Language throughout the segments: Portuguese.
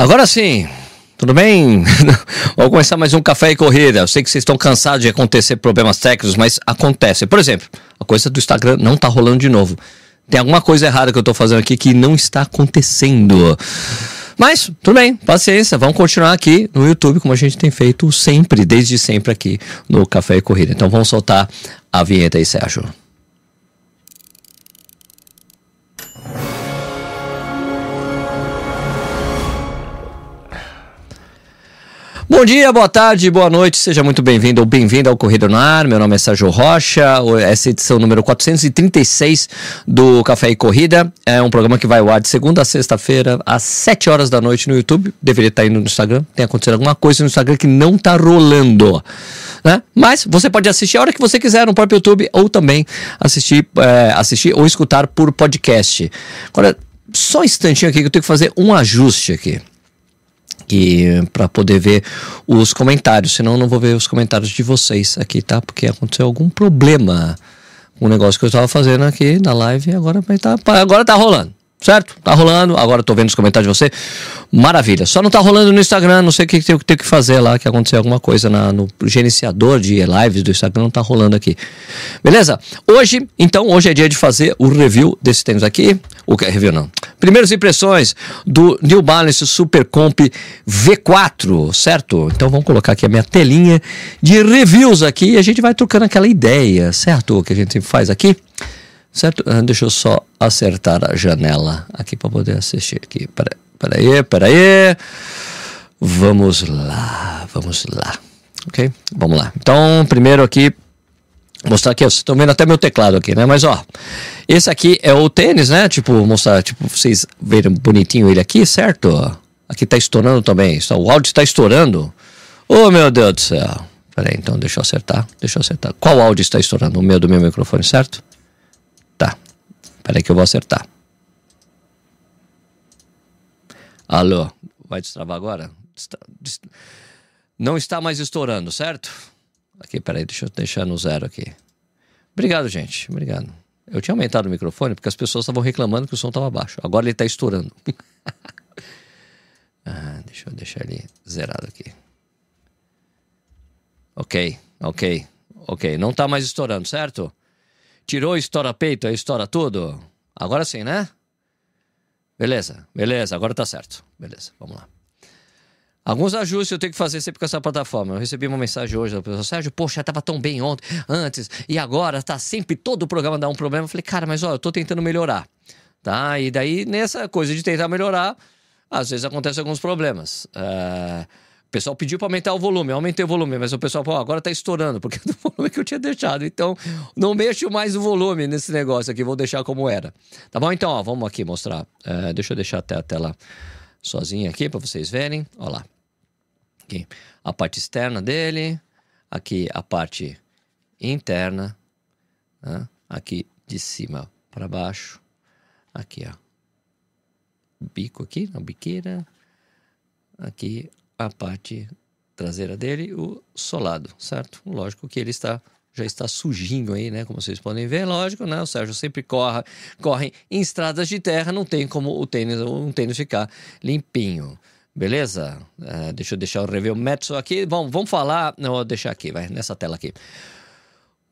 Agora sim, tudo bem? Vamos começar mais um Café e Corrida. Eu sei que vocês estão cansados de acontecer problemas técnicos, mas acontece. Por exemplo, a coisa do Instagram não tá rolando de novo. Tem alguma coisa errada que eu tô fazendo aqui que não está acontecendo. Mas, tudo bem, paciência, vamos continuar aqui no YouTube, como a gente tem feito sempre, desde sempre aqui no Café e Corrida. Então vamos soltar a vinheta aí, Sérgio. Bom dia, boa tarde, boa noite, seja muito bem-vindo ou bem-vindo ao Corrida no Ar. Meu nome é Sérgio Rocha, essa é edição número 436 do Café e Corrida. É um programa que vai ao ar de segunda a sexta-feira, às 7 horas da noite no YouTube. Deveria estar indo no Instagram, tem acontecido alguma coisa no Instagram que não está rolando. Né? Mas você pode assistir a hora que você quiser no próprio YouTube ou também assistir, é, assistir ou escutar por podcast. Agora, só um instantinho aqui que eu tenho que fazer um ajuste aqui aqui para poder ver os comentários, senão eu não vou ver os comentários de vocês aqui, tá? Porque aconteceu algum problema o negócio que eu estava fazendo aqui na live e agora tá, agora tá rolando. Certo? Tá rolando. Agora tô vendo os comentários de você. Maravilha. Só não tá rolando no Instagram. Não sei o que tem que fazer lá, que aconteceu alguma coisa na, no gerenciador de lives do Instagram. Não tá rolando aqui. Beleza? Hoje, então, hoje é dia de fazer o review desse tênis aqui. O que review não. Primeiras impressões do New Balance Super Comp V4, certo? Então vamos colocar aqui a minha telinha de reviews aqui e a gente vai trocando aquela ideia, certo? Que a gente faz aqui. Certo? Ah, deixa eu só acertar a janela aqui para poder assistir aqui. Pera, pera aí, aí. Vamos lá, vamos lá. Ok? Vamos lá. Então, primeiro aqui, mostrar aqui, vocês estão vendo até meu teclado aqui, né? Mas ó, esse aqui é o tênis, né? Tipo, mostrar, tipo, vocês verem bonitinho ele aqui, certo? Aqui tá estourando também. O áudio está estourando. Oh, meu Deus do céu. Peraí, então deixa eu acertar. Deixa eu acertar. Qual áudio está estourando? O meu do meu microfone, certo? Tá. Peraí que eu vou acertar. Alô, vai destravar agora? Não está mais estourando, certo? Aqui, peraí, deixa eu deixar no zero aqui. Obrigado, gente. Obrigado. Eu tinha aumentado o microfone porque as pessoas estavam reclamando que o som estava baixo. Agora ele está estourando. ah, deixa eu deixar ele zerado aqui. Ok, ok, ok. Não está mais estourando, certo? Tirou, estoura peito, estoura tudo? Agora sim, né? Beleza, beleza, agora tá certo. Beleza, vamos lá. Alguns ajustes eu tenho que fazer sempre com essa plataforma. Eu recebi uma mensagem hoje da pessoa, Sérgio, poxa, tava tão bem ontem, antes, e agora tá sempre todo o programa dá um problema. Eu falei, cara, mas ó, eu tô tentando melhorar. Tá? E daí, nessa coisa de tentar melhorar, às vezes acontecem alguns problemas. Uh, o pessoal pediu para aumentar o volume, eu aumentei o volume, mas o pessoal falou, agora tá estourando, porque é do volume que eu tinha deixado. Então, não mexo mais o volume nesse negócio aqui, vou deixar como era. Tá bom? Então, ó, vamos aqui mostrar. É, deixa eu deixar até a tela sozinha aqui para vocês verem. Olha lá. Aqui, a parte externa dele, aqui a parte interna, né? aqui de cima para baixo, aqui ó, bico aqui, na biqueira, aqui a parte traseira dele, o solado, certo? Lógico que ele está já está sujinho aí, né? Como vocês podem ver, lógico, né? O Sérgio sempre corre, corre em estradas de terra, não tem como o tênis, um tênis ficar limpinho. Beleza? Uh, deixa eu deixar o review Metso aqui. Bom, vamos falar. Não, vou deixar aqui, vai, nessa tela aqui.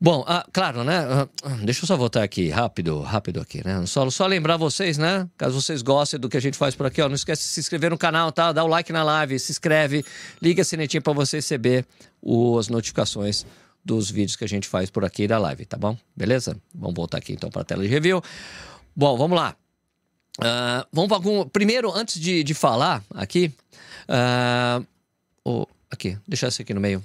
Bom, ah, claro, né? Ah, deixa eu só voltar aqui rápido, rápido aqui, né? Só, só lembrar vocês, né? Caso vocês gostem do que a gente faz por aqui, ó, não esquece de se inscrever no canal, tá? Dá o like na live, se inscreve, liga a sinetinha para você receber as notificações dos vídeos que a gente faz por aqui da live, tá bom? Beleza? Vamos voltar aqui então para a tela de review. Bom, vamos lá. Uh, vamos para algum. Primeiro, antes de, de falar aqui, uh, oh, aqui, deixar isso aqui no meio.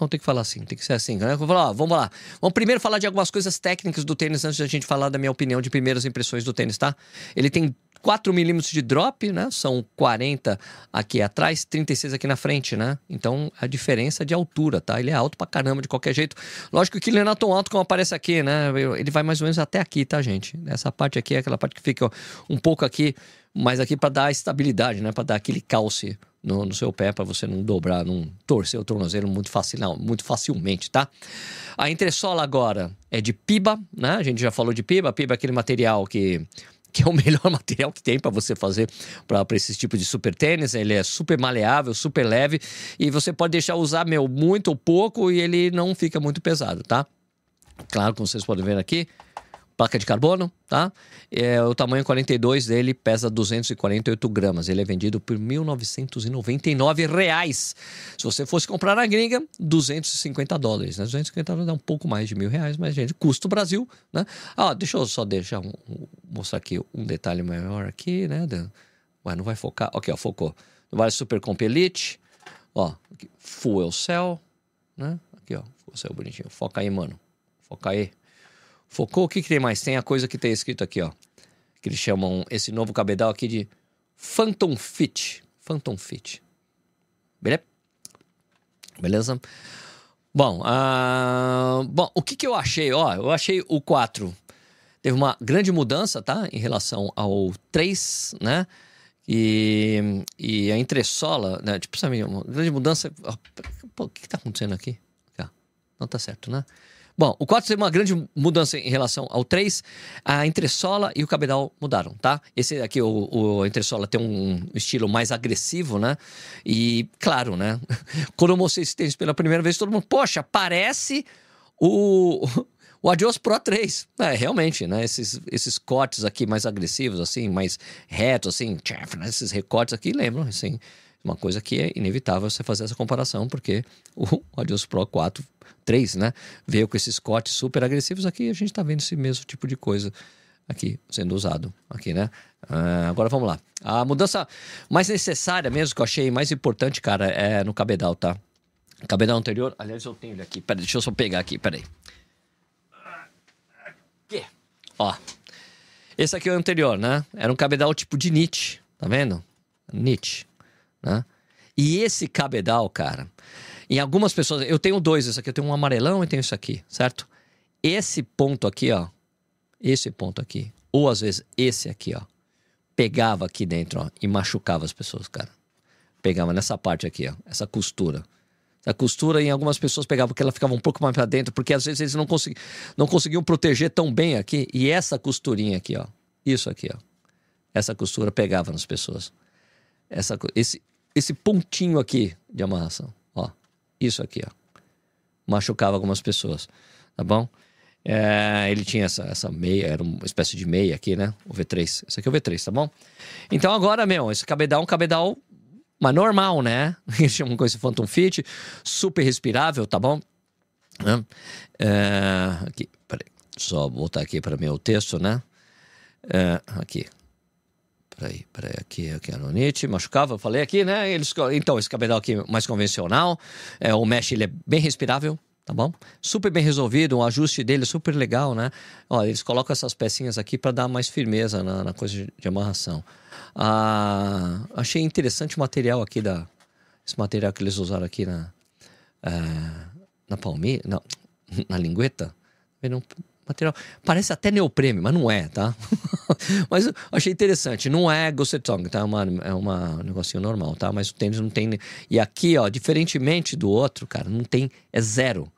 Não, tem que falar assim, tem que ser assim. Né? Vou falar, ó, vamos lá. Vamos primeiro falar de algumas coisas técnicas do tênis antes da gente falar da minha opinião de primeiras impressões do tênis, tá? Ele tem 4 milímetros de drop, né? São 40 aqui atrás, 36 aqui na frente, né? Então a diferença de altura, tá? Ele é alto pra caramba de qualquer jeito. Lógico que ele não é tão alto como aparece aqui, né? Ele vai mais ou menos até aqui, tá, gente? Essa parte aqui é aquela parte que fica um pouco aqui, mais aqui para dar estabilidade, né? Para dar aquele calce no, no seu pé para você não dobrar, não torcer o tornozelo muito, facil, não, muito facilmente, tá? A entressola agora é de piba, né? A gente já falou de piba. Piba é aquele material que que é o melhor material que tem para você fazer para esse tipo de super tênis. Ele é super maleável, super leve e você pode deixar usar, meu, muito ou pouco e ele não fica muito pesado, tá? Claro, como vocês podem ver aqui, placa de carbono, tá? É, o tamanho 42 dele pesa 248 gramas. Ele é vendido por 1.999 reais. Se você fosse comprar na gringa, 250 dólares. Né? 250 dólares dá um pouco mais de mil reais, mas, gente, custo Brasil, né? Ah, deixa eu só deixar um, mostrar aqui um detalhe maior aqui, né? Ué, não vai focar. Ok, ó, focou. Vale Super Comp Elite. Ó, Fuel Cell, né? Aqui, ó, Fuel Cell bonitinho. Foca aí, mano. Foca aí. Focou, o que, que tem mais? Tem a coisa que tem escrito aqui, ó. Que eles chamam esse novo cabedal aqui de Phantom Fit. Phantom Fit. Beleza? Beleza? Bom, uh, bom, o que, que eu achei? Ó, eu achei o 4 teve uma grande mudança, tá? Em relação ao 3, né? E, e a entressola, né? Tipo, sabe, uma grande mudança. Pô, o que, que tá acontecendo aqui? Não tá certo, né? Bom, o 4 teve uma grande mudança em relação ao 3. A entressola e o cabedal mudaram, tá? Esse aqui, o, o entressola tem um estilo mais agressivo, né? E, claro, né? Quando eu mostrei esse tênis pela primeira vez, todo mundo, poxa, parece o, o Adios Pro 3. É, realmente, né? Esses, esses cortes aqui mais agressivos, assim, mais retos, assim, tchaf, né? esses recortes aqui lembram, assim, uma coisa que é inevitável você fazer essa comparação, porque o Adios Pro 4 3, né? Veio com esses cortes super agressivos. Aqui a gente está vendo esse mesmo tipo de coisa aqui sendo usado aqui, né? Uh, agora vamos lá. A mudança mais necessária mesmo que eu achei mais importante, cara, é no cabedal, tá? cabedal anterior, aliás, eu tenho ele aqui. Pera, deixa eu só pegar aqui, peraí. Aqui. Ó. Esse aqui é o anterior, né? Era um cabedal tipo de Nietzsche, tá vendo? Nietzsche, né? E esse cabedal, cara, em algumas pessoas, eu tenho dois, esse aqui, eu tenho um amarelão e tenho isso aqui, certo? Esse ponto aqui, ó, esse ponto aqui, ou às vezes esse aqui, ó, pegava aqui dentro, ó, e machucava as pessoas, cara. Pegava nessa parte aqui, ó, essa costura. A costura em algumas pessoas pegava porque ela ficava um pouco mais para dentro, porque às vezes eles não, consegui, não conseguiam proteger tão bem aqui. E essa costurinha aqui, ó, isso aqui, ó, essa costura pegava nas pessoas. Essa, esse, esse pontinho aqui de amarração. Isso aqui, ó. Machucava algumas pessoas, tá bom? É, ele tinha essa, essa meia, era uma espécie de meia aqui, né? O V3. Esse aqui é o V3, tá bom? Então agora, meu, esse cabedal é um cabedal mas normal, né? Eles chamam com esse Phantom Fit, super respirável, tá bom? É, aqui, peraí, só voltar aqui para meu texto, né? É, aqui, Peraí, peraí, aqui, aqui a Nonite, machucava, eu falei aqui, né? Eles, então, esse cabedal aqui mais convencional, é, o mesh ele é bem respirável, tá bom? Super bem resolvido, o ajuste dele é super legal, né? Ó, eles colocam essas pecinhas aqui para dar mais firmeza na, na coisa de, amarração. Ah, achei interessante o material aqui da... Esse material que eles usaram aqui na... Ah, na palmeira, não, na lingueta. Não, material. Parece até neoprene, mas não é, tá? mas achei interessante. Não é Gossetong, tá? É, uma, é uma, um negocinho normal, tá? Mas o tênis não tem. E aqui, ó, diferentemente do outro, cara, não tem. É zero.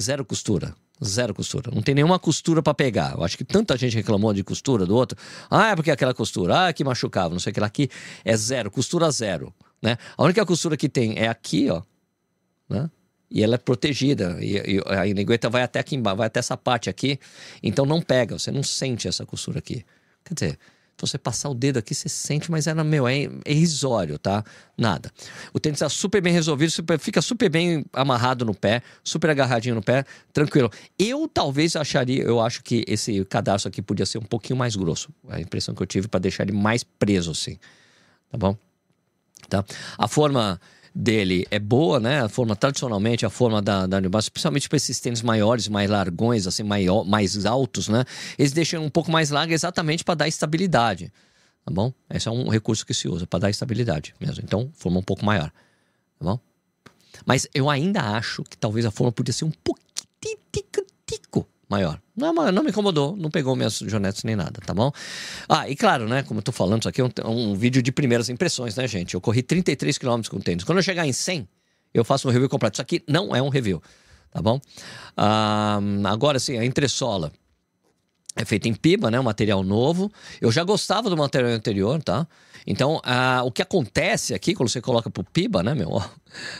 Zero costura. Zero costura. Não tem nenhuma costura para pegar. Eu acho que tanta gente reclamou de costura do outro. Ah, é porque aquela costura. Ah, que machucava. Não sei o que lá. Aqui é zero. Costura zero. Né? A única costura que tem é aqui, ó. Né? E ela é protegida. E, e a lingueta vai até aqui embaixo, vai até essa parte aqui. Então não pega, você não sente essa costura aqui. Quer dizer, se você passar o dedo aqui, você sente, mas era meu, é, é irrisório, tá? Nada. O tênis está super bem resolvido, super, fica super bem amarrado no pé, super agarradinho no pé, tranquilo. Eu talvez acharia, eu acho que esse cadastro aqui podia ser um pouquinho mais grosso. A impressão que eu tive para deixar ele mais preso assim. Tá bom? Tá? A forma dele é boa, né? A forma, tradicionalmente, a forma da, da New especialmente para esses tênis maiores, mais largões, assim, maior, mais altos, né? Eles deixam um pouco mais largo exatamente para dar estabilidade, tá bom? Esse é um recurso que se usa para dar estabilidade mesmo. Então, forma um pouco maior, tá bom? Mas eu ainda acho que talvez a forma podia ser um pouquinho maior. Não, não me incomodou, não pegou minhas jonetes nem nada, tá bom? Ah, e claro, né? Como eu tô falando, isso aqui é um, um vídeo de primeiras impressões, né, gente? Eu corri 33 km com tênis. Quando eu chegar em 100, eu faço um review completo. Isso aqui não é um review, tá bom? Ah, agora sim, a entressola. É feito em piba, né? Um material novo. Eu já gostava do material anterior, tá? Então, o que acontece aqui, quando você coloca pro piba, né, meu?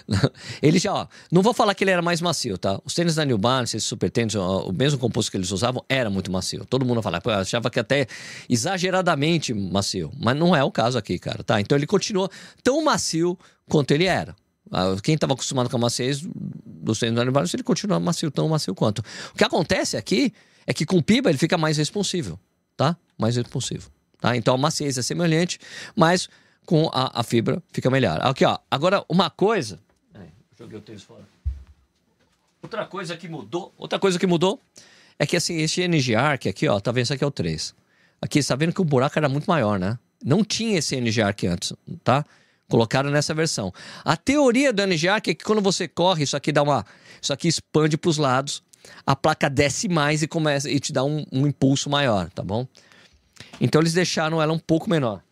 Ele já, ó, não vou falar que ele era mais macio, tá? Os tênis da New Balance, esses super tênis, o mesmo composto que eles usavam, era muito macio. Todo mundo falava, achava que até exageradamente macio. Mas não é o caso aqui, cara, tá? Então ele continua tão macio quanto ele era. Ah, quem estava acostumado com a maciez dos tênis da New Balance, ele continua macio, tão macio quanto. O que acontece aqui é que com piba ele fica mais responsível, tá? Mais responsivo, tá? Então a maciez é semelhante, mas com a, a fibra fica melhor. Aqui, ó. Agora, uma coisa... joguei o tênis fora. Outra coisa que mudou, outra coisa que mudou é que assim, esse NG Arc aqui, ó, tá vendo? Esse aqui é o 3. Aqui, você tá vendo que o buraco era muito maior, né? Não tinha esse NG Arc antes, tá? Colocaram nessa versão. A teoria do NG Arc é que quando você corre, isso aqui dá uma. Isso aqui expande para os lados a placa desce mais e começa e te dá um, um impulso maior, tá bom? Então eles deixaram ela um pouco menor.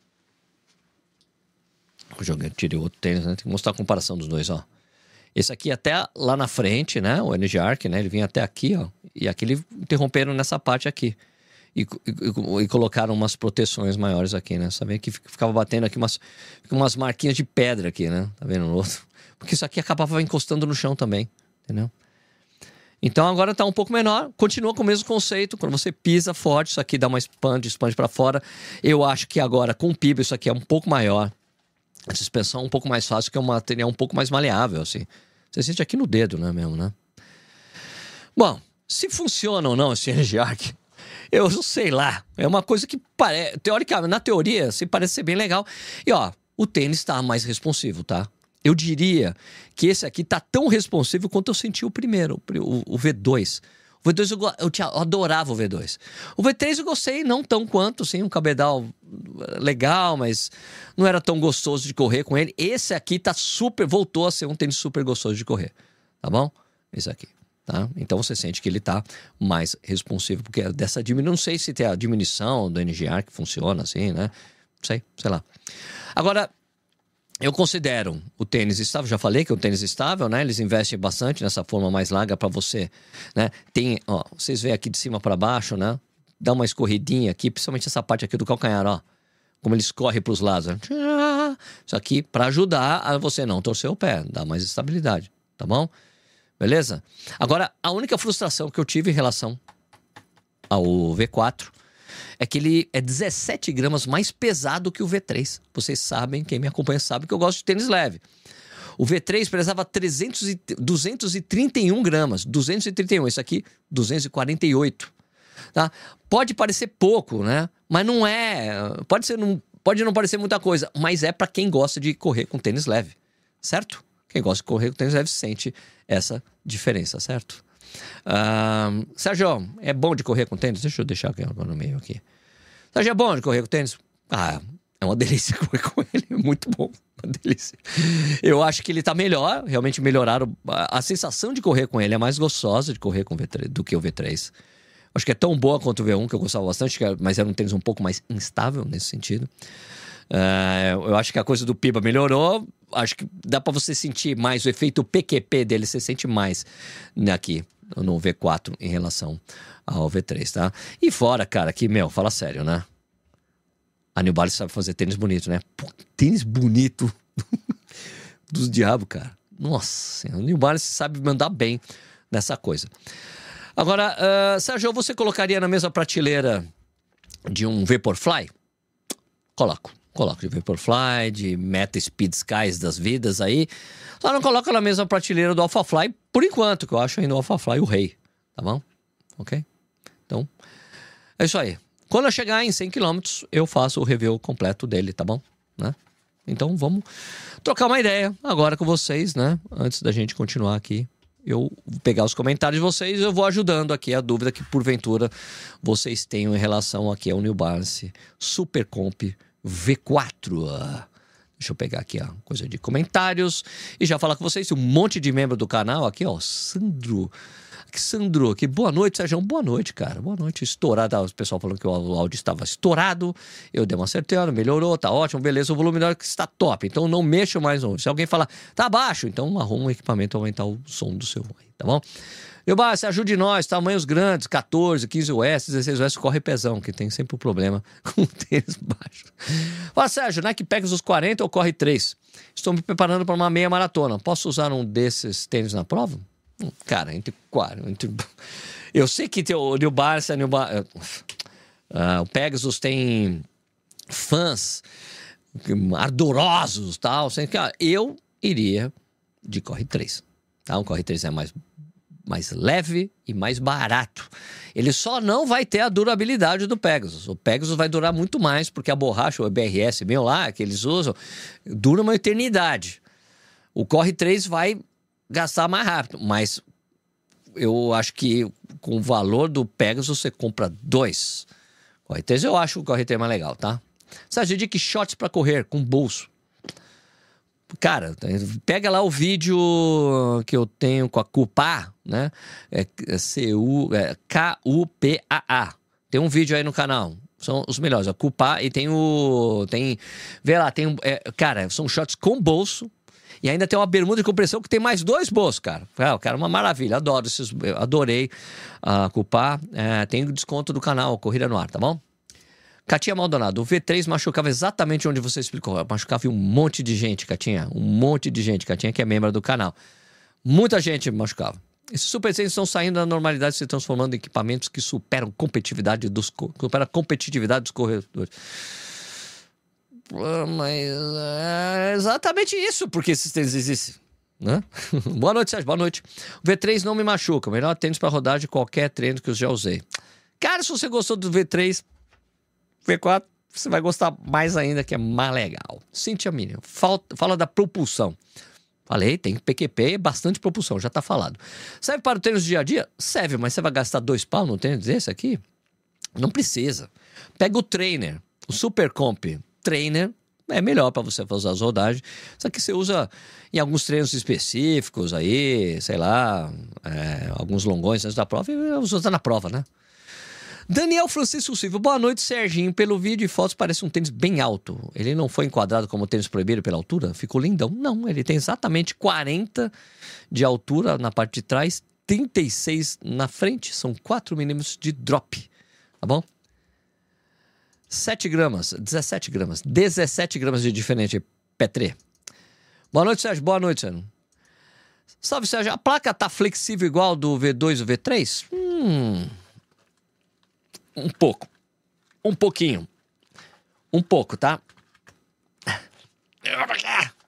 Eu joguei, tirei outro tênis, né? Tem que mostrar a comparação dos dois, ó. Esse aqui até lá na frente, né? O Energy Arc, né? Ele vinha até aqui, ó. E aqui eles interromperam nessa parte aqui. E, e, e, colocaram umas proteções maiores aqui, né? Sabe que ficava batendo aqui umas, umas marquinhas de pedra aqui, né? Tá vendo? Porque isso aqui acabava encostando no chão também, entendeu? Então agora está um pouco menor, continua com o mesmo conceito. Quando você pisa forte, isso aqui dá uma expande, expande para fora. Eu acho que agora com o PIB isso aqui é um pouco maior. A suspensão é um pouco mais fácil, que é um material um pouco mais maleável, assim. Você sente aqui no dedo, né, mesmo, né? Bom, se funciona ou não esse Energy Arc, eu sei lá. É uma coisa que parece, teoricamente, na teoria, se parece ser bem legal. E ó, o tênis está mais responsivo, tá? Eu diria que esse aqui tá tão responsivo quanto eu senti o primeiro, o, o V2. O V2 eu, eu, eu, adorava o V2. O V3 eu gostei, não tão quanto, sim, um cabedal legal, mas não era tão gostoso de correr com ele. Esse aqui tá super, voltou a ser um tênis super gostoso de correr, tá bom? Esse aqui. Tá? Então você sente que ele está mais responsivo, porque dessa diminuição, não sei se tem a diminuição do NGR que funciona assim, né? Não sei, sei lá. Agora, eu considero o tênis estável, já falei que é um tênis estável, né? Eles investem bastante nessa forma mais larga para você, né? Tem, ó, vocês veem aqui de cima para baixo, né? Dá uma escorridinha aqui, principalmente essa parte aqui do calcanhar, ó. Como ele escorre para os lados. Né? Isso aqui para ajudar a você não torcer o pé, dar mais estabilidade, tá bom? Beleza? Agora, a única frustração que eu tive em relação ao V4 é que ele é 17 gramas mais pesado que o V3. Vocês sabem, quem me acompanha sabe que eu gosto de tênis leve. O V3 pesava 300 e, 231 gramas. 231. Esse aqui, 248. Tá? Pode parecer pouco, né? Mas não é. Pode, ser, não, pode não parecer muita coisa, mas é para quem gosta de correr com tênis leve. Certo? Quem gosta de correr com tênis leve sente essa diferença, certo? Uh, Sérgio, é bom de correr com tênis? Deixa eu deixar aqui no meio aqui. Sérgio, é bom de correr com tênis? Ah, é uma delícia correr com ele, é muito bom, uma delícia. Eu acho que ele tá melhor, realmente melhoraram. A, sensação de correr com ele é mais gostosa de correr com o V3 do que o V3. Acho que é tão boa quanto o V1, que eu gostava bastante, é, mas era um tênis um pouco mais instável nesse sentido. Uh, eu acho que a coisa do Piba melhorou. Acho que dá para você sentir mais o efeito PQP dele, você sente mais aqui no V4 em relação ao V3, tá? E fora, cara, que, meu, fala sério, né? A New Balance sabe fazer tênis bonito, né? Pô, tênis bonito dos diabos, cara. Nossa, a New Balance sabe mandar bem nessa coisa. Agora, uh, Sérgio, você colocaria na mesma prateleira de um Vaporfly? Coloco. Coloco de Vaporfly, de Meta Speed Skies das vidas aí. Só não coloca na mesma prateleira do AlphaFly, por enquanto, que eu acho ainda o AlphaFly o rei. Tá bom? Ok? Então, é isso aí. Quando eu chegar em 100 km, eu faço o review completo dele, tá bom? Né? Então vamos trocar uma ideia agora com vocês, né? Antes da gente continuar aqui. Eu vou pegar os comentários de vocês eu vou ajudando aqui a dúvida que porventura vocês tenham em relação aqui ao New Balance Super Comp V4. Deixa eu pegar aqui a coisa de comentários e já falar com vocês. Um monte de membro do canal aqui, ó. Sandro. Que Sandro, que boa noite, Sérgio. Boa noite, cara. Boa noite. Estourado. O pessoal falando que o áudio estava estourado. Eu dei uma certeza, melhorou, tá ótimo, beleza. O volume da que está top. Então não mexo mais no. Se alguém falar, tá baixo, então arruma um equipamento para aumentar o som do seu, tá bom? E o se ajude nós, tamanhos grandes, 14, 15 US, 16 US, corre pesão, que tem sempre o um problema com o tênis baixo. Fala, Sérgio, Nike Pegasus os 40 ou corre 3? Estou me preparando para uma meia maratona. Posso usar um desses tênis na prova? Cara, entre 40. Entre... Eu sei que tem o New Balance, New Balance, uh, o Pegasus tem fãs ardorosos tal. Eu iria de corre 3. Tá? Um corre 3 é mais mais leve e mais barato. Ele só não vai ter a durabilidade do Pegasus. O Pegasus vai durar muito mais, porque a borracha, o BRS meu lá, que eles usam, dura uma eternidade. O Corre 3 vai gastar mais rápido, mas eu acho que com o valor do Pegasus você compra dois. Corre 3 eu acho o Corre 3 mais legal, tá? Sérgio, de que shots para correr com bolso? Cara, pega lá o vídeo que eu tenho com a Cupá, né? É, é C-U, é K-U-P-A-A. Tem um vídeo aí no canal. São os melhores. A Cupá e tem o. Tem. Vê lá, tem. É, cara, são shots com bolso. E ainda tem uma bermuda de compressão que tem mais dois bolsos, cara. É, cara, uma maravilha. Adoro esses. Adorei a Cupá. É, tem desconto do canal Corrida no Ar, tá bom? Catinha Maldonado, o V3 machucava exatamente onde você explicou. Machucava um monte de gente, Catinha. Um monte de gente, Catinha, que é membro do canal. Muita gente machucava. Esses super estão saindo da normalidade, se transformando em equipamentos que superam competitividade dos, superam a competitividade dos corredores. Ah, mas é exatamente isso, porque esses tênis existem. Né? boa noite, Sérgio. Boa noite. O V3 não me machuca. Melhor tênis para rodar de qualquer treino que eu já usei. Cara, se você gostou do V3, V4 você vai gostar mais ainda, que é mais legal. Cintia Minion, fala da propulsão. Falei, tem PQP, bastante propulsão, já tá falado. Serve para o tênis do dia a dia? Serve, mas você vai gastar dois pau no tênis desse aqui? Não precisa. Pega o trainer, o Super Comp Trainer, é melhor para você fazer as rodagens. Só que você usa em alguns treinos específicos aí, sei lá, é, alguns longões antes da prova, e usa na prova, né? Daniel Francisco Silva, boa noite, Serginho. Pelo vídeo e fotos parece um tênis bem alto. Ele não foi enquadrado como tênis proibido pela altura? Ficou lindão. Não, ele tem exatamente 40 de altura na parte de trás, 36 na frente. São 4 milímetros de drop, tá bom? 7 gramas, 17 gramas, 17 gramas de diferente, Petre. Boa noite, Sérgio. Boa noite, Sérgio. Salve, Sérgio. A placa tá flexível igual do V2 e V3? Hum um pouco. Um pouquinho. Um pouco, tá?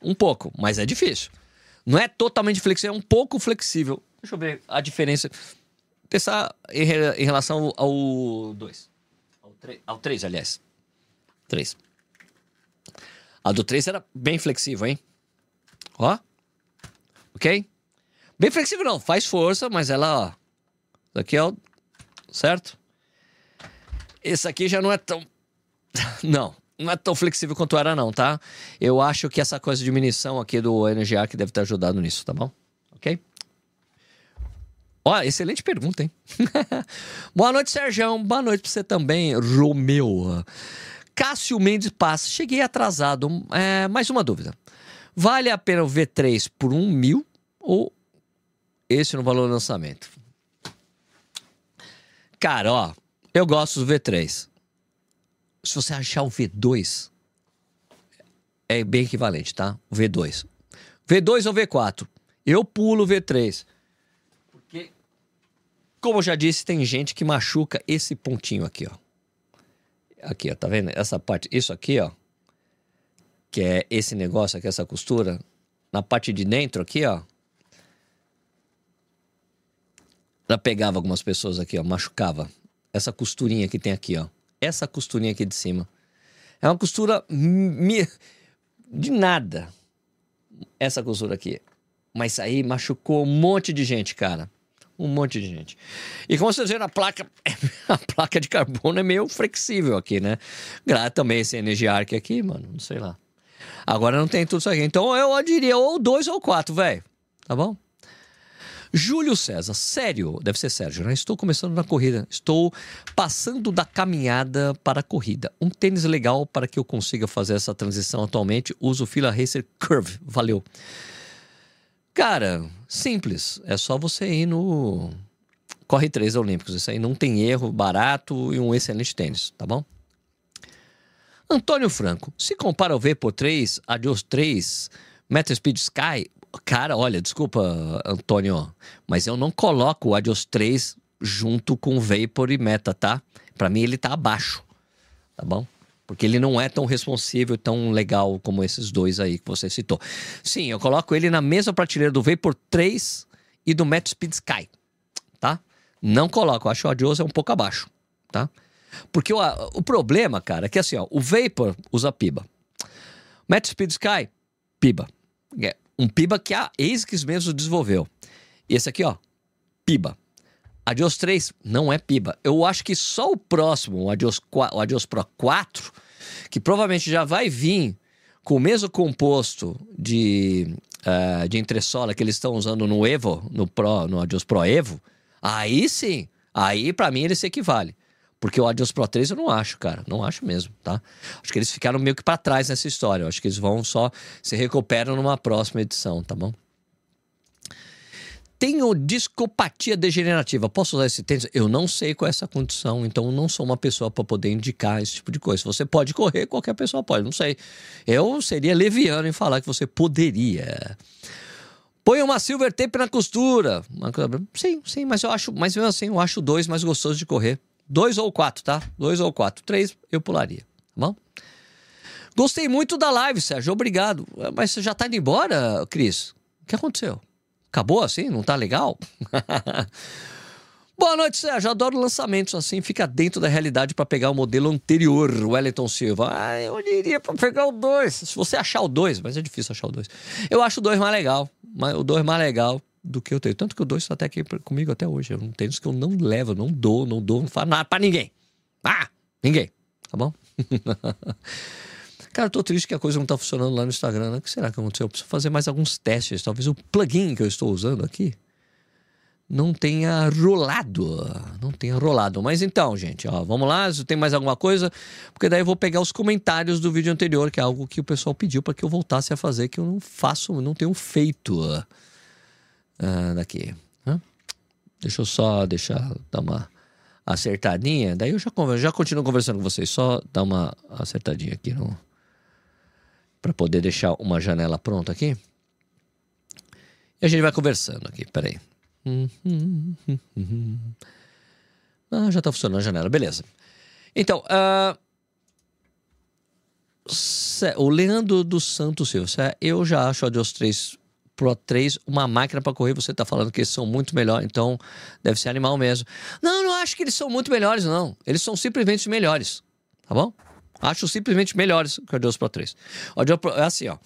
Um pouco, mas é difícil. Não é totalmente flexível, é um pouco flexível. Deixa eu ver a diferença. Pensar em, em relação ao 2. Ao 3, aliás. 3. A do 3 era bem flexível, hein? Ó. Ok? Bem flexível não, faz força, mas ela, ó. Isso aqui é o. Certo? Esse aqui já não é tão. Não, não é tão flexível quanto era, não, tá? Eu acho que essa coisa de diminuição aqui do NGA que deve ter ajudado nisso, tá bom? Ok? Ó, excelente pergunta, hein? Boa noite, Sérgio. Boa noite pra você também, Romeu. Cássio Mendes Paz. Cheguei atrasado. É, mais uma dúvida. Vale a pena o V3 por um mil ou esse no valor do lançamento? Cara, ó, eu gosto do V3. Se você achar o V2, é bem equivalente, tá? O V2. V2 ou V4? Eu pulo o V3. Como eu já disse, tem gente que machuca esse pontinho aqui, ó. Aqui, ó, tá vendo? Essa parte, isso aqui, ó. Que é esse negócio aqui, essa costura. Na parte de dentro aqui, ó. Ela pegava algumas pessoas aqui, ó, machucava essa costurinha que tem aqui, ó. Essa costurinha aqui de cima. É uma costura de nada. Essa costura aqui. Mas aí machucou um monte de gente, cara. Um monte de gente. E como vocês viram, a placa, a placa de carbono é meio flexível aqui, né? Também esse Energy Arc aqui, mano, não sei lá. Agora não tem tudo isso aqui. Então eu diria ou dois ou quatro, velho. Tá bom? Júlio César, sério, deve ser Sérgio, né? Estou começando na corrida. Estou passando da caminhada para a corrida. Um tênis legal para que eu consiga fazer essa transição atualmente. Uso o Fila Racer Curve. Valeu. Cara, simples. É só você ir no Corre 3 Olímpicos. Isso aí não tem erro, barato e um excelente tênis, tá bom? Antônio Franco, se compara o V por 3, Adios 3, Metro Speed Sky, Cara, olha, desculpa, Antônio, mas eu não coloco o Adios 3 junto com Vapor e Meta, tá? Para mim ele tá abaixo, tá bom? Porque ele não é tão responsível, tão legal como esses dois aí que você citou. Sim, eu coloco ele na mesma prateleira do Vapor 3 e do Met Speed Sky, tá? Não coloco, acho o Adios é um pouco abaixo, tá? Porque o, o problema, cara, é que assim, ó, o Vapor usa piba. Met Speed Sky, piba. É, um PIBA que a ASICS mesmo desenvolveu. E esse aqui, ó, PIBA. Adios 3 não é PIBA. Eu acho que só o próximo, o Adios, o Adios Pro 4, que provavelmente já vai vir com o mesmo composto de, uh, de entressola que eles estão usando no Evo, no, Pro, no Adios Pro Evo, aí sim, aí para mim ele se equivale. Porque o Adios Pro 3 eu não acho, cara. Não acho mesmo, tá? Acho que eles ficaram meio que para trás nessa história. Eu acho que eles vão só se recuperam numa próxima edição, tá bom? Tenho discopatia degenerativa. Posso usar esse tênis? Eu não sei qual é essa condição, então não sou uma pessoa para poder indicar esse tipo de coisa. Você pode correr, qualquer pessoa pode, não sei. Eu seria leviano em falar que você poderia. Põe uma silver tape na costura. Sim, sim, mas eu acho, mas mesmo assim, eu acho dois mais gostosos de correr. Dois ou quatro, tá? Dois ou quatro. Três eu pularia, tá bom? Gostei muito da live, Sérgio. Obrigado. Mas você já tá indo embora, Cris? O que aconteceu? Acabou assim? Não tá legal? Boa noite, Sérgio. Adoro lançamentos assim, fica dentro da realidade para pegar o modelo anterior, o Wellington Silva. Ah, eu iria para pegar o 2. Se você achar o 2, mas é difícil achar o 2. Eu acho o 2 mais legal. O 2 mais legal do que eu tenho. Tanto que o dois está até aqui comigo até hoje. É um tênis que eu não levo, não dou, não dou, não faço nada para ninguém. Ah, ninguém. Tá bom? Cara, tô triste que a coisa não tá funcionando lá no Instagram. Né? O que será que aconteceu? Eu preciso fazer mais alguns testes. Talvez o plugin que eu estou usando aqui não tenha rolado. Não tenha rolado. Mas então, gente, ó, vamos lá. Se tem mais alguma coisa, porque daí eu vou pegar os comentários do vídeo anterior, que é algo que o pessoal pediu para que eu voltasse a fazer, que eu não faço, não tenho feito uh, daqui. Deixa eu só deixar dar uma acertadinha. Daí eu já, já continuo conversando com vocês. Só dar uma acertadinha aqui no para poder deixar uma janela pronta aqui. E a gente vai conversando aqui. Peraí. Ah, já está funcionando a janela. Beleza. Então, uh, o Leandro dos Santos Silva, eu já acho a Deus 3 Pro 3 uma máquina para correr, você está falando que eles são muito melhores, então deve ser animal mesmo. Não, não acho que eles são muito melhores, não. Eles são simplesmente melhores, tá bom? Acho simplesmente melhores que o Adios Pro 3. O Adios Pro, é assim, ó.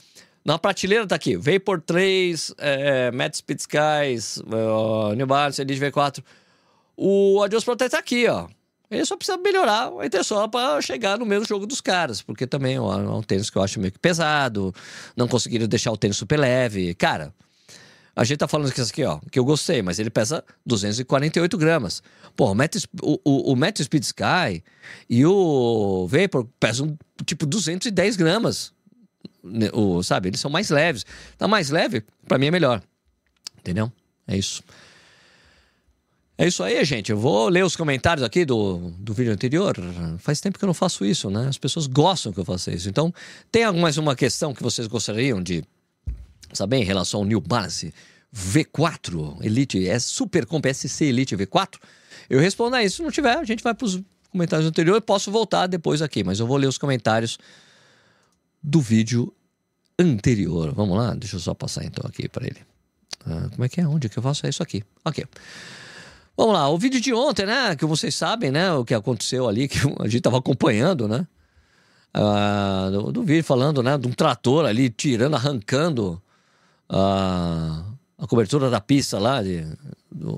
Na prateleira tá aqui, Vapor 3, é, Matt Speed Skies, uh, New Balance, Elite V4. O Adios Pro 3 tá aqui, ó. Ele só precisa melhorar a intenção para chegar no mesmo jogo dos caras, porque também ó, é um tênis que eu acho meio que pesado, não conseguiram deixar o tênis super leve. Cara, a gente tá falando que isso aqui, ó, que eu gostei, mas ele pesa 248 gramas. Pô, o Met, o, o, o Met Speed Sky e o Vapor pesam tipo 210 gramas. Né, o, sabe, eles são mais leves. Tá mais leve, para mim é melhor. Entendeu? É isso. É isso aí, gente. Eu vou ler os comentários aqui do, do vídeo anterior. Faz tempo que eu não faço isso, né? As pessoas gostam que eu faça isso. Então, tem mais uma questão que vocês gostariam de saber em relação ao New Balance V4 Elite, é Super Comp SC Elite V4? Eu respondo a isso. Se não tiver, a gente vai para os comentários anteriores. Posso voltar depois aqui, mas eu vou ler os comentários do vídeo anterior. Vamos lá? Deixa eu só passar então aqui para ele. Ah, como é que é? Onde que eu faço? É isso aqui. Ok. Vamos lá, o vídeo de ontem, né? Que vocês sabem, né? O que aconteceu ali, que a gente estava acompanhando, né? Ah, do, do, vídeo falando, né? De um trator ali tirando, arrancando a, a cobertura da pista lá, de, do,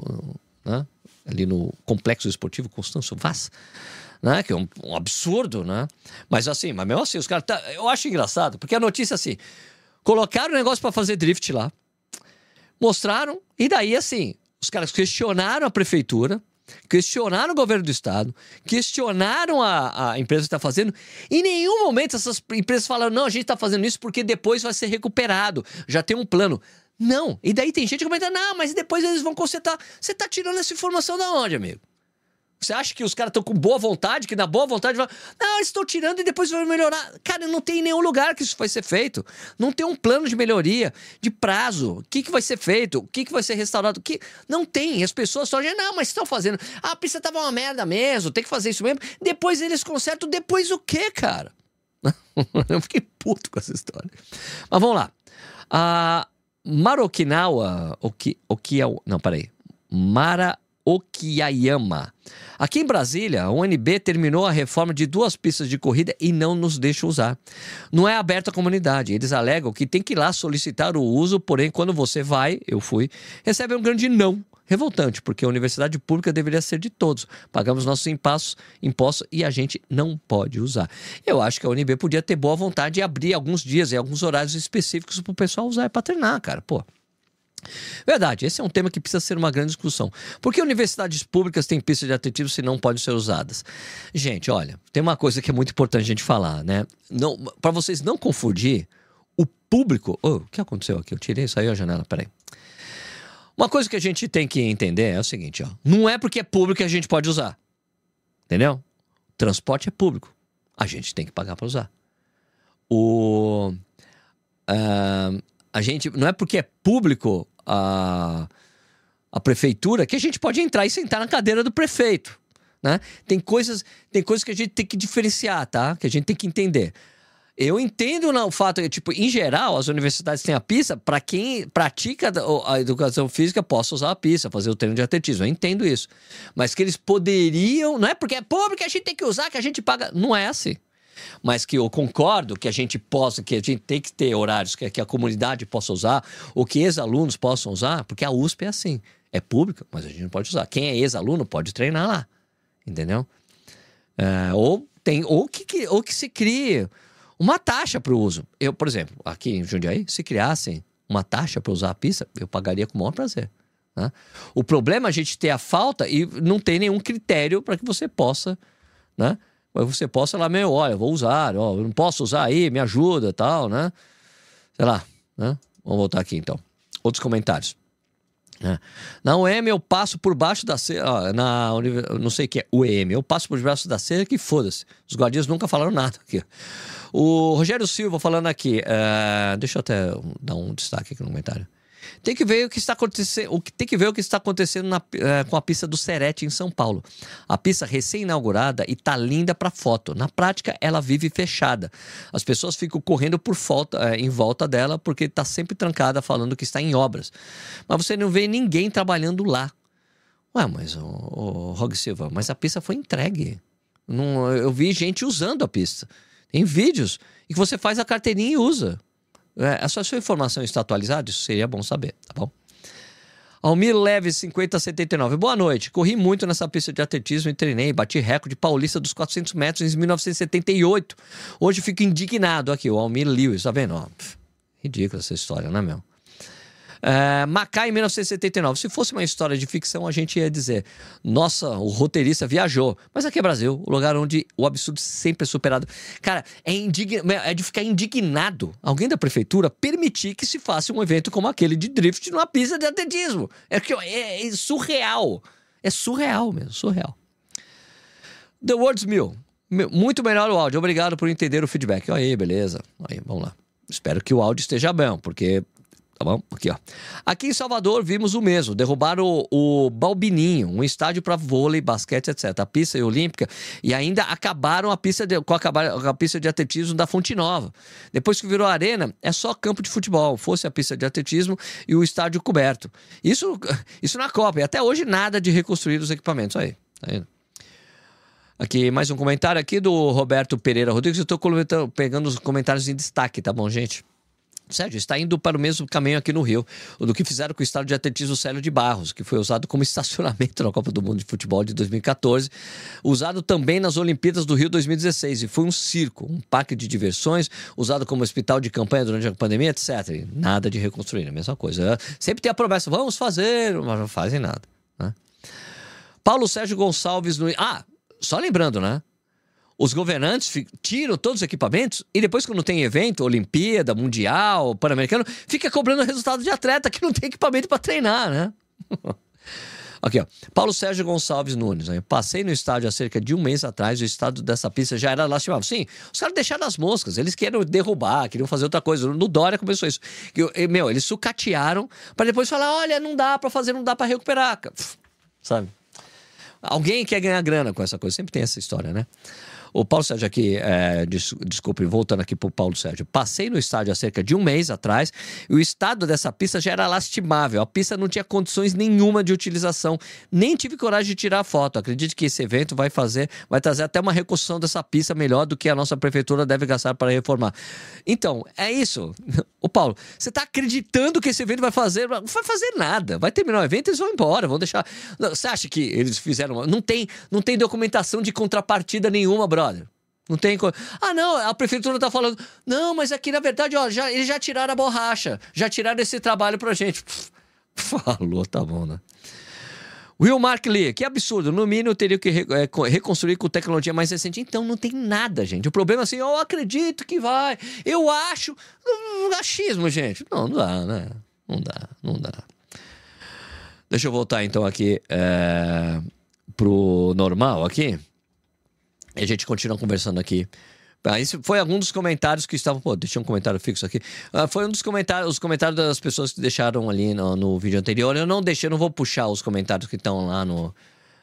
né? ali no Complexo Esportivo Constâncio Vaz, né? Que é um, um, absurdo, né? Mas assim, mas mesmo assim, os caras. Tá, eu acho engraçado, porque a notícia é assim: colocaram o negócio para fazer drift lá Mostraram, e daí assim, os caras questionaram a prefeitura, questionaram o governo do estado, questionaram a, a empresa que está fazendo. Em nenhum momento essas empresas falaram: não, a gente está fazendo isso porque depois vai ser recuperado, já tem um plano. Não. E daí tem gente que comenta: não, mas depois eles vão consertar. Você está tirando essa informação da onde, amigo? Você acha que os caras estão com boa vontade, que na boa vontade vai. Não, estão tirando e depois vai melhorar. Cara, não tem nenhum lugar que isso vai ser feito. Não tem um plano de melhoria, de prazo. O que, que vai ser feito? O que, que vai ser restaurado? Que... Não tem. As pessoas só dizem, não, mas estão fazendo. Ah, a pista tava uma merda mesmo, tem que fazer isso mesmo. Depois eles consertam. Depois o quê, cara? Eu fiquei puto com essa história. Mas vamos lá. A Marokinawa, o que, o que é o. Não, peraí. Mara Okiyama. Aqui em Brasília, a UNB terminou a reforma de duas pistas de corrida e não nos deixa usar. Não é aberto à comunidade. Eles alegam que tem que ir lá solicitar o uso, porém, quando você vai, eu fui, recebe um grande não. Revoltante, porque a universidade pública deveria ser de todos. Pagamos nossos impostos, impostos e a gente não pode usar. Eu acho que a UNB podia ter boa vontade e abrir alguns dias e alguns horários específicos para o pessoal usar para treinar, cara. Pô. Verdade, esse é um tema que precisa ser uma grande discussão. Por que universidades públicas têm pistas de atletismo se não podem ser usadas? Gente, olha, tem uma coisa que é muito importante a gente falar, né? Para vocês não confundir, o público. Oh, o que aconteceu aqui? Eu tirei aí a janela, peraí. Uma coisa que a gente tem que entender é o seguinte: ó, não é porque é público que a gente pode usar. Entendeu? Transporte é público. A gente tem que pagar para usar. O. Uh, a gente não é porque é público a, a prefeitura que a gente pode entrar e sentar na cadeira do prefeito. Né? Tem, coisas, tem coisas que a gente tem que diferenciar, tá? Que a gente tem que entender. Eu entendo o fato que, tipo, em geral, as universidades têm a pista para quem pratica a educação física possa usar a pista, fazer o treino de atletismo. Eu entendo isso. Mas que eles poderiam, não é porque é público que a gente tem que usar, que a gente paga. Não é assim mas que eu concordo que a gente possa, que a gente tem que ter horários que, que a comunidade possa usar, ou que ex-alunos possam usar, porque a USP é assim, é pública, mas a gente não pode usar. Quem é ex-aluno pode treinar lá, entendeu? É, ou tem, ou que, ou que se crie uma taxa para o uso. Eu, por exemplo, aqui em Jundiaí, se criassem uma taxa para usar a pista, eu pagaria com o maior prazer. Né? O problema é a gente ter a falta e não ter nenhum critério para que você possa né, você possa lá, meu, olha, vou usar, ó, não posso usar aí, me ajuda tal, né? Sei lá, né? Vamos voltar aqui então. Outros comentários. É. Na UEM eu passo por baixo da cerca. Na não sei o que é UEM, eu passo por baixo da cerca e foda-se. Os guardiões nunca falaram nada aqui. O Rogério Silva falando aqui. Uh, deixa eu até dar um destaque aqui no comentário. Tem que ver o que está acontecendo, o que tem que ver o que está acontecendo na, é, com a pista do Serete em São Paulo. A pista recém-inaugurada e tá linda para foto. Na prática, ela vive fechada. As pessoas ficam correndo por volta, é, em volta dela porque está sempre trancada, falando que está em obras. Mas você não vê ninguém trabalhando lá. Ué, mas o, Rog Silva, mas a pista foi entregue. Não, eu vi gente usando a pista. Tem vídeos e que você faz a carteirinha e usa. É, a sua, informação está atualizada? Isso seria bom saber, tá bom? Almir Leves, 5079. Boa noite. Corri muito nessa pista de atletismo e treinei. Bati recorde paulista dos 400 metros em 1978. Hoje fico indignado aqui. O Almir Lewis, tá vendo? Ó, ridícula essa história, né, meu? É, Macai, 1979. Se fosse uma história de ficção, a gente ia dizer: nossa, o roteirista viajou. Mas aqui é Brasil, o lugar onde o absurdo sempre é superado. Cara, é, é de ficar indignado alguém da prefeitura permitir que se faça um evento como aquele de drift numa pista de atletismo. É, é, é surreal. É surreal mesmo, surreal. The Words Mill. Muito melhor o áudio. Obrigado por entender o feedback. Aí, beleza. Aí, vamos lá. Espero que o áudio esteja bom, porque Tá bom? Aqui, ó. Aqui em Salvador vimos o mesmo. Derrubaram o, o Balbininho, um estádio para vôlei, basquete, etc. A pista olímpica. E ainda acabaram a pista de, com, a, a pista de atletismo da Fonte Nova. Depois que virou arena, é só campo de futebol. Fosse a pista de atletismo e o estádio coberto. Isso, isso na Copa. E até hoje nada de reconstruir os equipamentos. Aí. Tá Aqui, mais um comentário aqui do Roberto Pereira Rodrigues. Eu estou pegando os comentários em destaque, tá bom, gente? Sérgio, está indo para o mesmo caminho aqui no Rio, do que fizeram com o estádio de atletismo Célio de Barros, que foi usado como estacionamento na Copa do Mundo de Futebol de 2014, usado também nas Olimpíadas do Rio 2016, e foi um circo, um parque de diversões, usado como hospital de campanha durante a pandemia, etc. E nada de reconstruir, a mesma coisa. Sempre tem a promessa, vamos fazer, mas não fazem nada. Né? Paulo Sérgio Gonçalves no. Ah, só lembrando, né? Os governantes tiram todos os equipamentos e depois, quando tem evento, Olimpíada, Mundial, Pan-Americano, fica cobrando resultado de atleta que não tem equipamento para treinar, né? Aqui, ó. Paulo Sérgio Gonçalves Nunes. Né? Passei no estádio há cerca de um mês atrás. O estado dessa pista já era lastimável. Sim, os caras deixaram as moscas. Eles queriam derrubar, queriam fazer outra coisa. No Dória começou isso. Que, meu, eles sucatearam para depois falar: olha, não dá para fazer, não dá para recuperar. Sabe? Alguém quer ganhar grana com essa coisa. Sempre tem essa história, né? O Paulo Sérgio aqui, é, des, desculpe, voltando aqui para o Paulo Sérgio. Passei no estádio há cerca de um mês atrás e o estado dessa pista já era lastimável. A pista não tinha condições nenhuma de utilização. Nem tive coragem de tirar foto. Acredito que esse evento vai fazer, vai trazer até uma reconstrução dessa pista melhor do que a nossa prefeitura deve gastar para reformar. Então, é isso. O Paulo, você está acreditando que esse evento vai fazer? Não vai fazer nada. Vai terminar o evento e eles vão embora, vão deixar. Você acha que eles fizeram. Não tem, não tem documentação de contrapartida nenhuma, brother. Não tem. Ah, não, a prefeitura tá falando. Não, mas aqui na verdade, ó, já, eles já tiraram a borracha. Já tiraram esse trabalho pra gente. falou, tá bom, né? Will Mark Lee, que absurdo. No mínimo, teria que é, reconstruir com tecnologia mais recente. Então, não tem nada, gente. O problema é assim, eu acredito que vai. Eu acho. Achismo, gente. Não, não dá, né? Não dá, não dá. Deixa eu voltar então aqui é, pro normal aqui. E a gente continua conversando aqui. Ah, foi algum dos comentários que estavam. Pô, deixei um comentário fixo aqui. Ah, foi um dos comentários, os comentários das pessoas que deixaram ali no, no vídeo anterior. Eu não deixei, eu não vou puxar os comentários que estão lá no,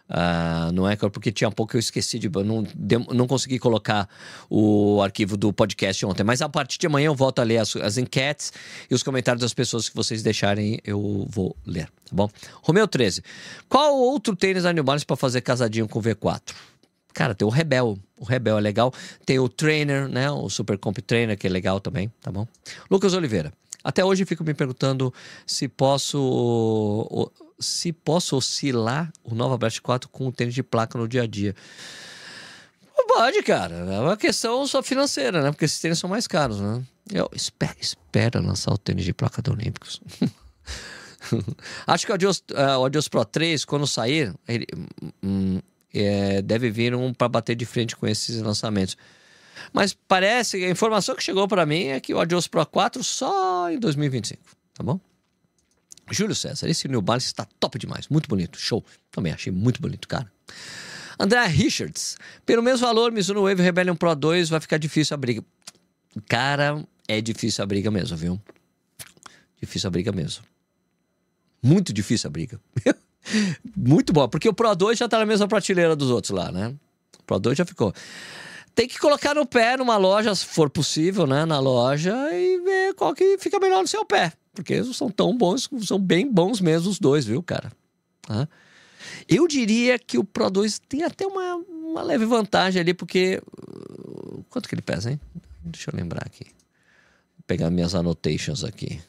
Uh, no Anchor, porque tinha um pouco que eu esqueci de. Não, de, não consegui colocar o arquivo do podcast ontem. Mas a partir de amanhã eu volto a ler as, as enquetes e os comentários das pessoas que vocês deixarem, eu vou ler, tá bom? Romeu 13. Qual outro tênis da para fazer casadinho com V4? Cara, tem o Rebel. O Rebel é legal. Tem o Trainer, né? O Super Comp Trainer, que é legal também, tá bom? Lucas Oliveira. Até hoje fico me perguntando se posso se posso oscilar o Nova Blast 4 com o tênis de placa no dia a dia. Pode, cara. É uma questão só financeira, né? Porque esses tênis são mais caros, né? Eu espero, espero lançar o tênis de placa do Olímpicos. Acho que o Adios, uh, o Adios Pro 3, quando sair, ele, hum, é, deve vir um para bater de frente com esses lançamentos. Mas parece, a informação que chegou para mim é que o Adios Pro 4 só em 2025, tá bom? Júlio César, esse New Balance está top demais, muito bonito, show. Também achei muito bonito, cara. André Richards, pelo mesmo valor, Mizuno Wave Rebellion Pro 2 vai ficar difícil a briga. Cara, é difícil a briga mesmo, viu? Difícil a briga mesmo. Muito difícil a briga. Muito bom, porque o Pro 2 já tá na mesma prateleira dos outros lá, né? O Pro 2 já ficou. Tem que colocar no pé numa loja, se for possível, né? Na loja e ver qual que fica melhor no seu pé. Porque são tão bons, são bem bons mesmo os dois, viu, cara? Eu diria que o Pro 2 tem até uma, uma leve vantagem ali, porque. Quanto que ele pesa, hein? Deixa eu lembrar aqui. Vou pegar minhas annotations aqui.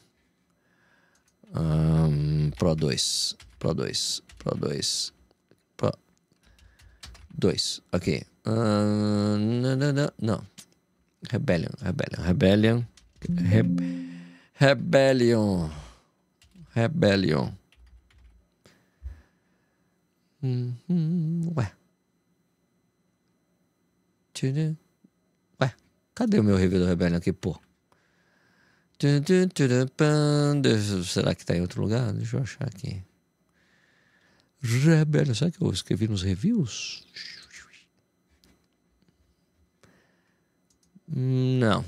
Um, Pro 2. Pro 2. Pro 2. Pro 2. Ok. Uh, não, não, não, não. Rebellion. Rebellion. Rebellion. Re Rebellion. Rebellion. Hum, hum, ué. Ué, cadê o meu review do Rebellion aqui, pô? Será que tá em outro lugar? Deixa eu achar aqui. Rebelde. Será que eu escrevi nos reviews? Não.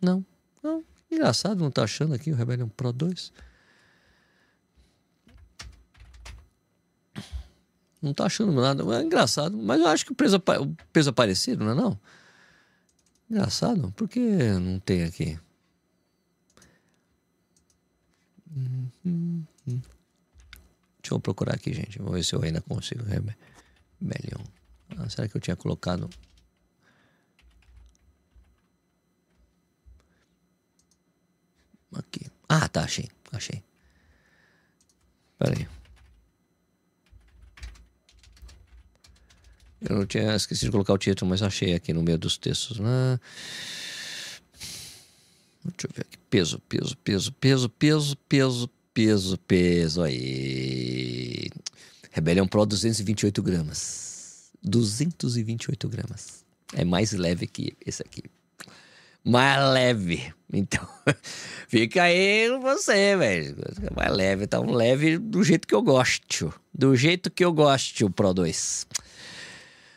Não. Não. Engraçado, não tá achando aqui o Rebellion Pro 2? Não tá achando nada. É engraçado. Mas eu acho que o peso, o peso é parecido, não é não? Engraçado. Por que não tem aqui? Hum, hum, hum. Deixa eu procurar aqui, gente. Vou ver se eu ainda consigo. Rebelion. Ah, será que eu tinha colocado? Ah, tá, achei, achei. Pera aí. Eu não tinha esquecido de colocar o título, mas achei aqui no meio dos textos. Né? Deixa eu ver aqui. Peso, peso, peso, peso, peso, peso, peso. Aí. Rebelião Pro 228 gramas. 228 gramas. É mais leve que esse aqui. Mais leve. Então, fica aí você, velho. Mais leve, tá um leve do jeito que eu gosto. Do jeito que eu gosto, o Pro 2.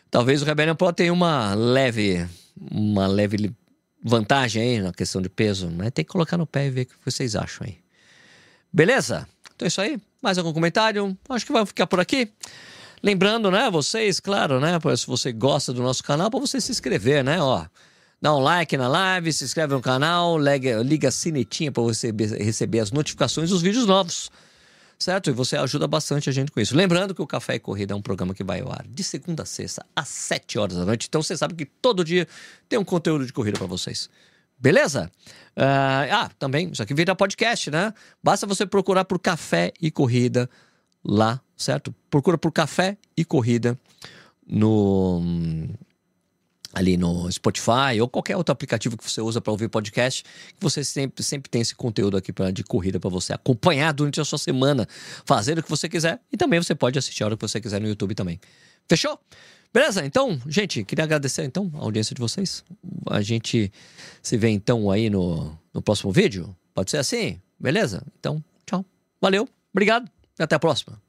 Talvez o Rebellion Pro tenha uma leve, uma leve vantagem aí na questão de peso, mas tem que colocar no pé e ver o que vocês acham aí. Beleza? Então é isso aí. Mais algum comentário? Acho que vai ficar por aqui. Lembrando, né, vocês, claro, né, se você gosta do nosso canal, para você se inscrever, né, ó. Dá um like na live, se inscreve no canal, liga, liga a sinetinha para você receber as notificações dos vídeos novos. Certo? E você ajuda bastante a gente com isso. Lembrando que o Café e Corrida é um programa que vai ao ar de segunda a sexta, às 7 horas da noite. Então você sabe que todo dia tem um conteúdo de corrida para vocês. Beleza? Uh, ah, também, isso aqui vira podcast, né? Basta você procurar por Café e Corrida lá, certo? Procura por Café e Corrida no ali no Spotify ou qualquer outro aplicativo que você usa para ouvir podcast, que você sempre, sempre tem esse conteúdo aqui pra, de corrida para você acompanhar durante a sua semana, fazer o que você quiser e também você pode assistir a hora que você quiser no YouTube também. Fechou? Beleza? Então, gente, queria agradecer então a audiência de vocês. A gente se vê então aí no, no próximo vídeo. Pode ser assim? Beleza? Então, tchau. Valeu, obrigado e até a próxima.